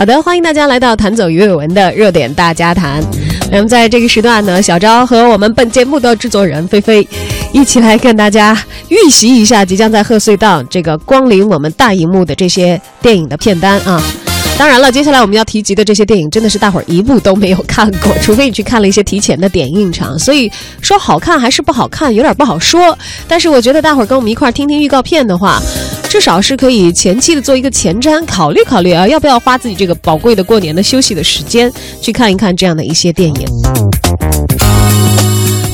好的，欢迎大家来到弹走鱼尾纹的热点大家谈。那么在这个时段呢，小昭和我们本节目的制作人菲菲，一起来跟大家预习一下即将在贺岁档这个光临我们大荧幕的这些电影的片单啊。当然了，接下来我们要提及的这些电影，真的是大伙儿一部都没有看过，除非你去看了一些提前的点映场。所以说好看还是不好看，有点不好说。但是我觉得大伙儿跟我们一块儿听听预告片的话，至少是可以前期的做一个前瞻，考虑考虑啊，要不要花自己这个宝贵的过年的休息的时间去看一看这样的一些电影。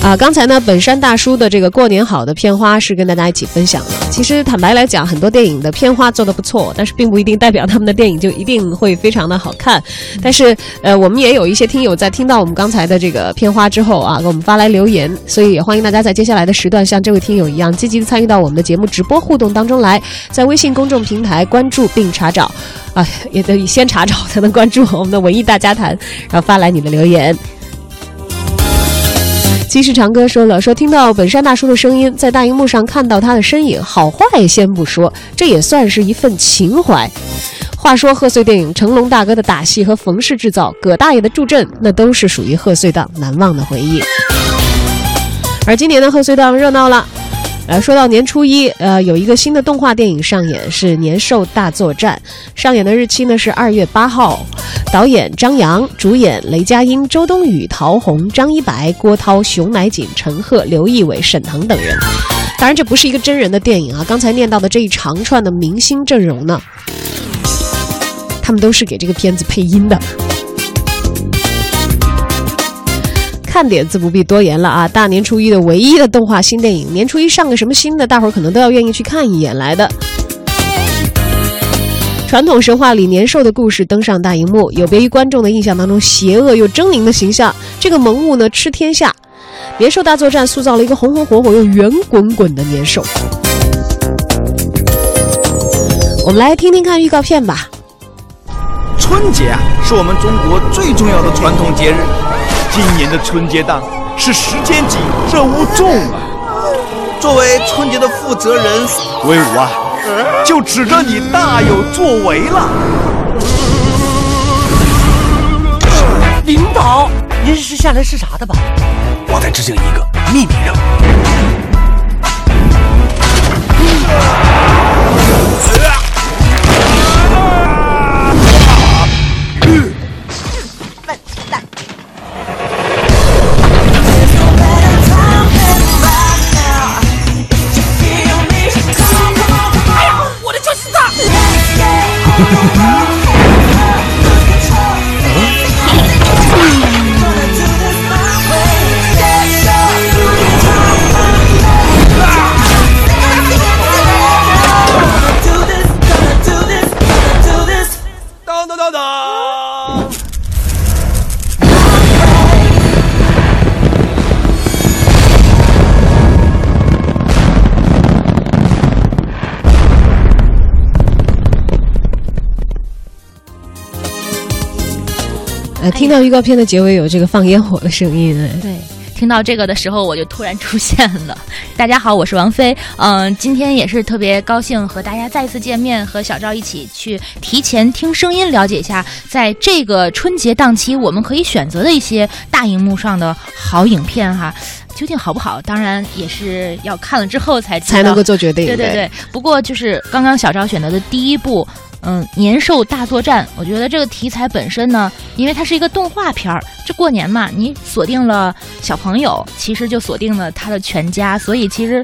啊，刚才呢，本山大叔的这个过年好的片花是跟大家一起分享了。其实坦白来讲，很多电影的片花做的不错，但是并不一定代表他们的电影就一定会非常的好看。但是，呃，我们也有一些听友在听到我们刚才的这个片花之后啊，给我们发来留言，所以也欢迎大家在接下来的时段像这位听友一样，积极的参与到我们的节目直播互动当中来，在微信公众平台关注并查找，啊，也得先查找才能关注我们的文艺大家谈，然后发来你的留言。其实长哥说了，说听到本山大叔的声音，在大荧幕上看到他的身影，好坏先不说，这也算是一份情怀。话说贺岁电影，成龙大哥的打戏和冯氏制造，葛大爷的助阵，那都是属于贺岁档难忘的回忆。而今年的贺岁档热闹了。呃，说到年初一，呃，有一个新的动画电影上演，是《年兽大作战》，上演的日期呢是二月八号。导演张扬，主演雷佳音、周冬雨、陶虹、张一白、郭涛、熊乃瑾、陈赫、刘仪伟、沈腾等人。当然，这不是一个真人的电影啊。刚才念到的这一长串的明星阵容呢，他们都是给这个片子配音的。看点自不必多言了啊！大年初一的唯一的动画新电影，年初一上个什么新的，大伙儿可能都要愿意去看一眼来的。传统神话里年兽的故事登上大荧幕，有别于观众的印象当中邪恶又狰狞的形象，这个萌物呢吃天下。年兽大作战塑造了一个红红火火又圆滚滚的年兽。我们来听听看预告片吧。春节啊，是我们中国最重要的传统节日。今年的春节档是时间紧，任务重啊！作为春节的负责人，威武啊，就指着你大有作为了。领导，您是下来视察的吧？我在执行一个秘密任务。听到预告片的结尾有这个放烟火的声音，对，听到这个的时候我就突然出现了。大家好，我是王菲，嗯，今天也是特别高兴和大家再次见面，和小赵一起去提前听声音，了解一下在这个春节档期我们可以选择的一些大荧幕上的好影片哈，究竟好不好？当然也是要看了之后才才能够做决定。对对对，不过就是刚刚小赵选择的第一部。嗯，年兽大作战，我觉得这个题材本身呢，因为它是一个动画片儿，这过年嘛，你锁定了小朋友，其实就锁定了他的全家，所以其实。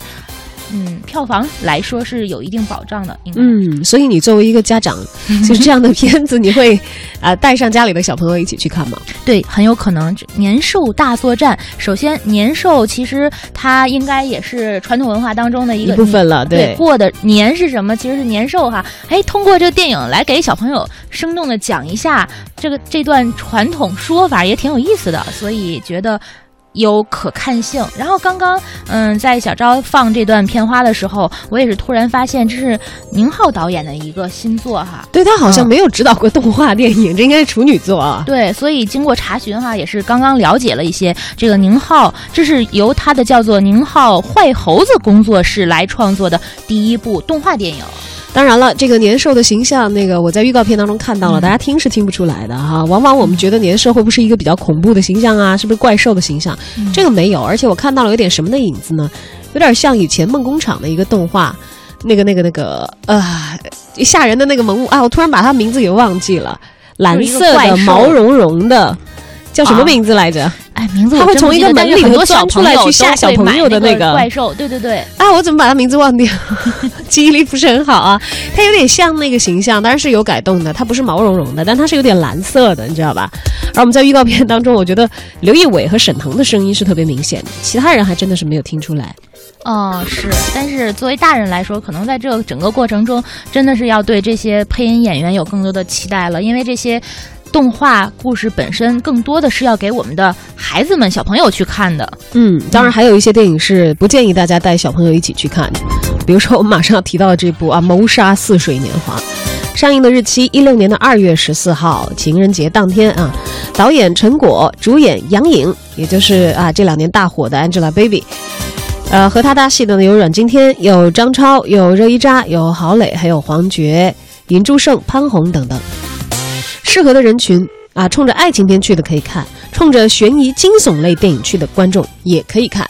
嗯，票房来说是有一定保障的。嗯，所以你作为一个家长，就是这样的片子，你会啊 带上家里的小朋友一起去看吗？对，很有可能。年兽大作战，首先年兽其实它应该也是传统文化当中的一个部分了。对，过的年是什么？其实是年兽哈。哎，通过这个电影来给小朋友生动的讲一下这个这段传统说法，也挺有意思的。所以觉得。有可看性。然后刚刚，嗯，在小昭放这段片花的时候，我也是突然发现这是宁浩导演的一个新作哈。对他好像没有指导过动画电影，这应该是处女作啊。对，所以经过查询哈，也是刚刚了解了一些，这个宁浩这是由他的叫做宁浩坏猴子工作室来创作的第一部动画电影。当然了，这个年兽的形象，那个我在预告片当中看到了，大家听是听不出来的哈。往往我们觉得年兽会不会是一个比较恐怖的形象啊？是不是怪兽的形象？这个没有，而且我看到了有点什么的影子呢？有点像以前梦工厂的一个动画，那个、那个、那个，呃，吓人的那个萌物啊！我突然把它名字给忘记了，蓝色的毛茸茸的，叫什么名字来着？哎，名字他会从一个门里头钻出来去吓小朋友的那个怪兽，对对对。啊，我怎么把他名字忘掉？记忆力不是很好啊。他有点像那个形象，当然是有改动的。它不是毛茸茸的，但它是有点蓝色的，你知道吧？而我们在预告片当中，我觉得刘仪伟和沈腾的声音是特别明显的，其他人还真的是没有听出来。哦，是，但是作为大人来说，可能在这个整个过程中，真的是要对这些配音演员有更多的期待了，因为这些。动画故事本身更多的是要给我们的孩子们、小朋友去看的。嗯，当然还有一些电影是不建议大家带小朋友一起去看的，比如说我们马上要提到的这部啊《谋杀似水年华》，上映的日期一六年的二月十四号，情人节当天啊。导演陈果，主演杨颖，也就是啊这两年大火的 Angelababy。呃，和他搭戏的呢有阮经天、有张超、有热依扎、有郝蕾，还有黄觉、尹祝胜、潘虹等等。适合的人群啊，冲着爱情片去的可以看，冲着悬疑惊悚类电影去的观众也可以看。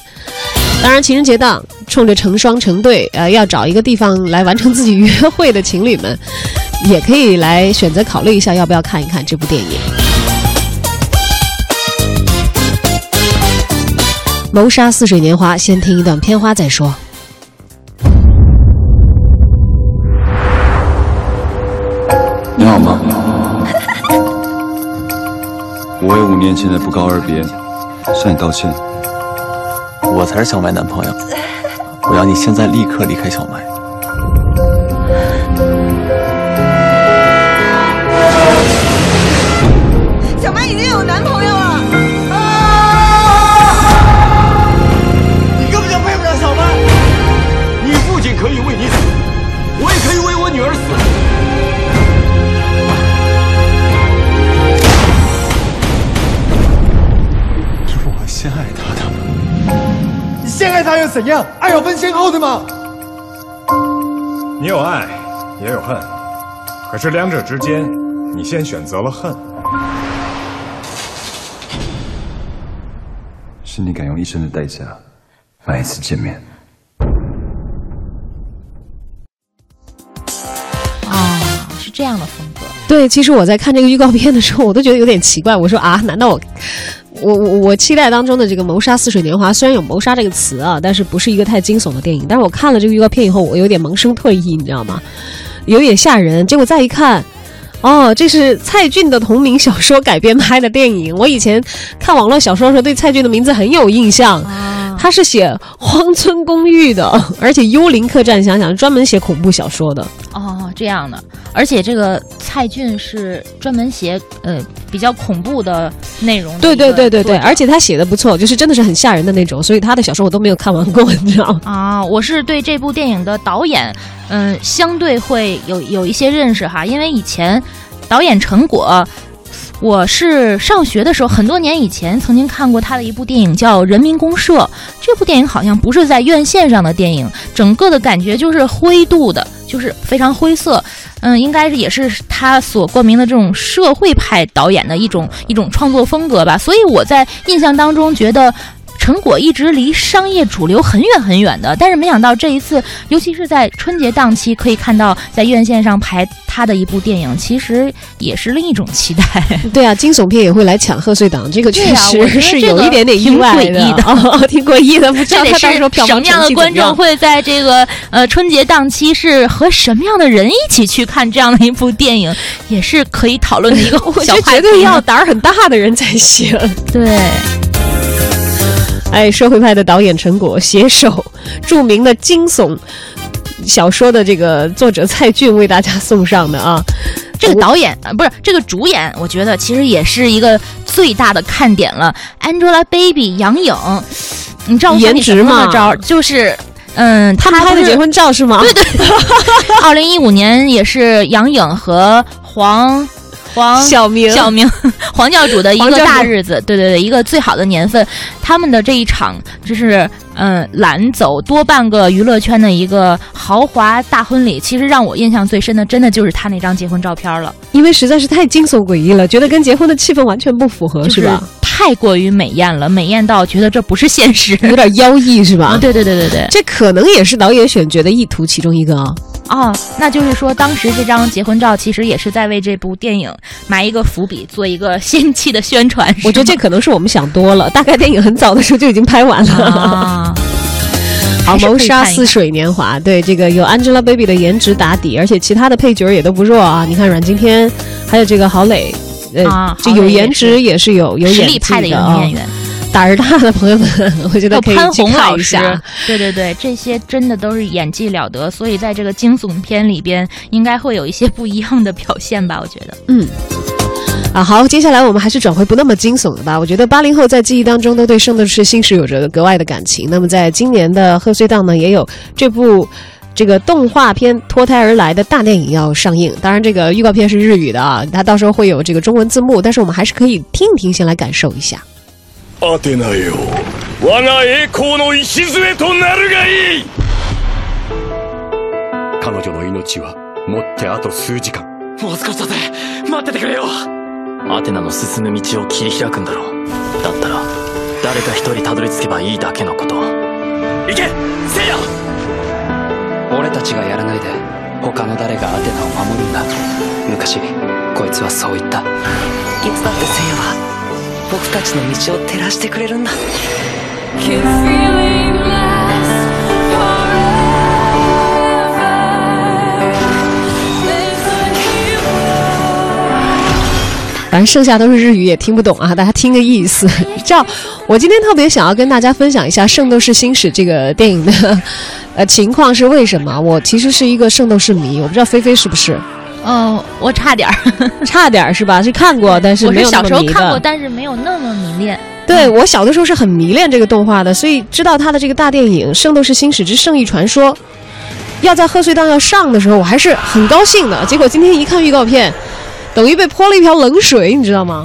当然，情人节档冲着成双成对，呃，要找一个地方来完成自己约会的情侣们，也可以来选择考虑一下，要不要看一看这部电影《谋杀似水年华》。先听一段片花再说。你好吗？我为五年前的不告而别向你道歉。我才是小麦男朋友，我要你现在立刻离开小麦。怎样？爱要分先后的吗？你有爱，也有恨，可是两者之间，你先选择了恨。是你敢用一生的代价买一次见面。啊，是这样的风格。对，其实我在看这个预告片的时候，我都觉得有点奇怪。我说啊，难道我？我我我期待当中的这个《谋杀似水年华》，虽然有谋杀这个词啊，但是不是一个太惊悚的电影。但是我看了这个预告片以后，我有点萌生退意，你知道吗？有点吓人。结果再一看，哦，这是蔡骏的同名小说改编拍的电影。我以前看网络小说的时候，对蔡骏的名字很有印象。他是写《荒村公寓》的，而且《幽灵客栈》，想想专门写恐怖小说的。哦，这样的。而且这个蔡骏是专门写呃比较恐怖的内容。对对对对对，而且他写的不错，就是真的是很吓人的那种。所以他的小说我都没有看完过，你知道吗？啊，我是对这部电影的导演，嗯，相对会有有一些认识哈，因为以前导演陈果。我是上学的时候，很多年以前曾经看过他的一部电影，叫《人民公社》。这部电影好像不是在院线上的电影，整个的感觉就是灰度的，就是非常灰色。嗯，应该是也是他所冠名的这种社会派导演的一种一种创作风格吧。所以我在印象当中觉得。陈果一直离商业主流很远很远的，但是没想到这一次，尤其是在春节档期，可以看到在院线上排他的一部电影，其实也是另一种期待。对啊，惊悚片也会来抢贺岁档，这个确实是有一点点意外的，挺诡异的。不知道他到时候票房什么样的观众会在这个呃春节档期是和什么样的人一起去看这样的一部电影，也是可以讨论的一个小话题。绝对要胆儿很大的人才行。对。哎，社会派的导演陈果携手著名的惊悚小说的这个作者蔡骏为大家送上的啊，这个导演不是这个主演，我觉得其实也是一个最大的看点了。Angelababy 杨颖，你知道颜值吗？招就是嗯，他们拍的结婚照是吗？对对，二零一五年也是杨颖和黄。黄小明小明黄教主的一个大日子，对对对，一个最好的年份，他们的这一场就是嗯揽走多半个娱乐圈的一个豪华大婚礼，其实让我印象最深的，真的就是他那张结婚照片了，因为实在是太惊悚诡异了，觉得跟结婚的气氛完全不符合，是吧？太过于美艳了，美艳到觉得这不是现实，有点妖异，是吧？对对对对对，这可能也是导演选角的意图其中一个啊。哦，那就是说，当时这张结婚照其实也是在为这部电影埋一个伏笔，做一个先期的宣传。我觉得这可能是我们想多了，大概电影很早的时候就已经拍完了。啊、好，谋杀似水年华，对这个有 Angelababy 的颜值打底，而且其他的配角也都不弱啊。你看阮经天，还有这个郝蕾。啊，就有颜值也是有有实力派的一个女演员，胆儿大的朋友们，我觉得可以去看一下。对对对，这些真的都是演技了得，所以在这个惊悚片里边，应该会有一些不一样的表现吧？我觉得，嗯。啊，好，接下来我们还是转回不那么惊悚的吧。我觉得八零后在记忆当中都对《圣斗士星矢》有着格外的感情。那么在今年的贺岁档呢，也有这部。这个动画片脱胎而来的大电影要上映，当然这个预告片是日语的啊，它到时候会有这个中文字幕，但是我们还是可以听一听，先来感受一下。アテナよ、我が栄光の礎となるがいい。彼女の命は持ってあと数時間。もう少しだぜ、待っててくれよ。アテナの進む道を切り開くんだろう。だったら誰か一人たどり着けばいいだけのこと。行け、せいや。俺たちがやらないで他の誰がアテナを守るんだ昔こいつはそう言ったいつだって聖夜は僕たちの道を照らしてくれるんだ反正剩下都是日语，也听不懂啊，大家听个意思。这样，我今天特别想要跟大家分享一下《圣斗士星矢》这个电影的呃情况是为什么？我其实是一个圣斗士迷，我不知道菲菲是不是？ 嗯，我差点儿，差点儿是吧？是看过，但是没有小时候看过，但是没有那么迷恋。对我小的时候是很迷恋这个动画的，所以知道他的这个大电影《圣斗士星矢之圣域传说》要在贺岁档要上的时候，我还是很高兴的。结果今天一看预告片。等于被泼了一瓢冷水，你知道吗？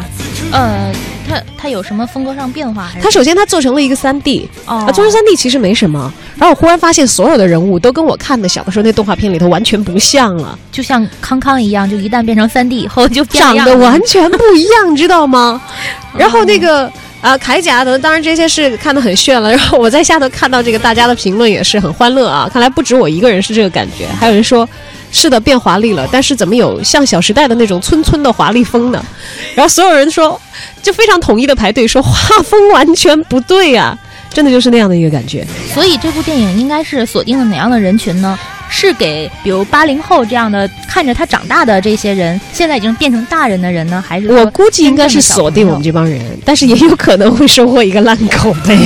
呃，它它有什么风格上变化？还是它首先它做成了一个三 D 啊，做成三 D 其实没什么。然后我忽然发现，所有的人物都跟我看的小的时候那动画片里头完全不像了，就像康康一样，就一旦变成三 D 以后就长得完全不一样，知道吗？然后那个啊铠甲等，当然这些是看得很炫了。然后我在下头看到这个大家的评论也是很欢乐啊，看来不止我一个人是这个感觉，还有人说。是的，变华丽了，但是怎么有像《小时代》的那种村村的华丽风呢？然后所有人说，就非常统一的排队说，画风完全不对呀！真的就是那样的一个感觉。所以这部电影应该是锁定了哪样的人群呢？是给比如八零后这样的看着他长大的这些人，现在已经变成大人的人呢？还是我估计应该是锁定我们这帮人，但是也有可能会收获一个烂口碑。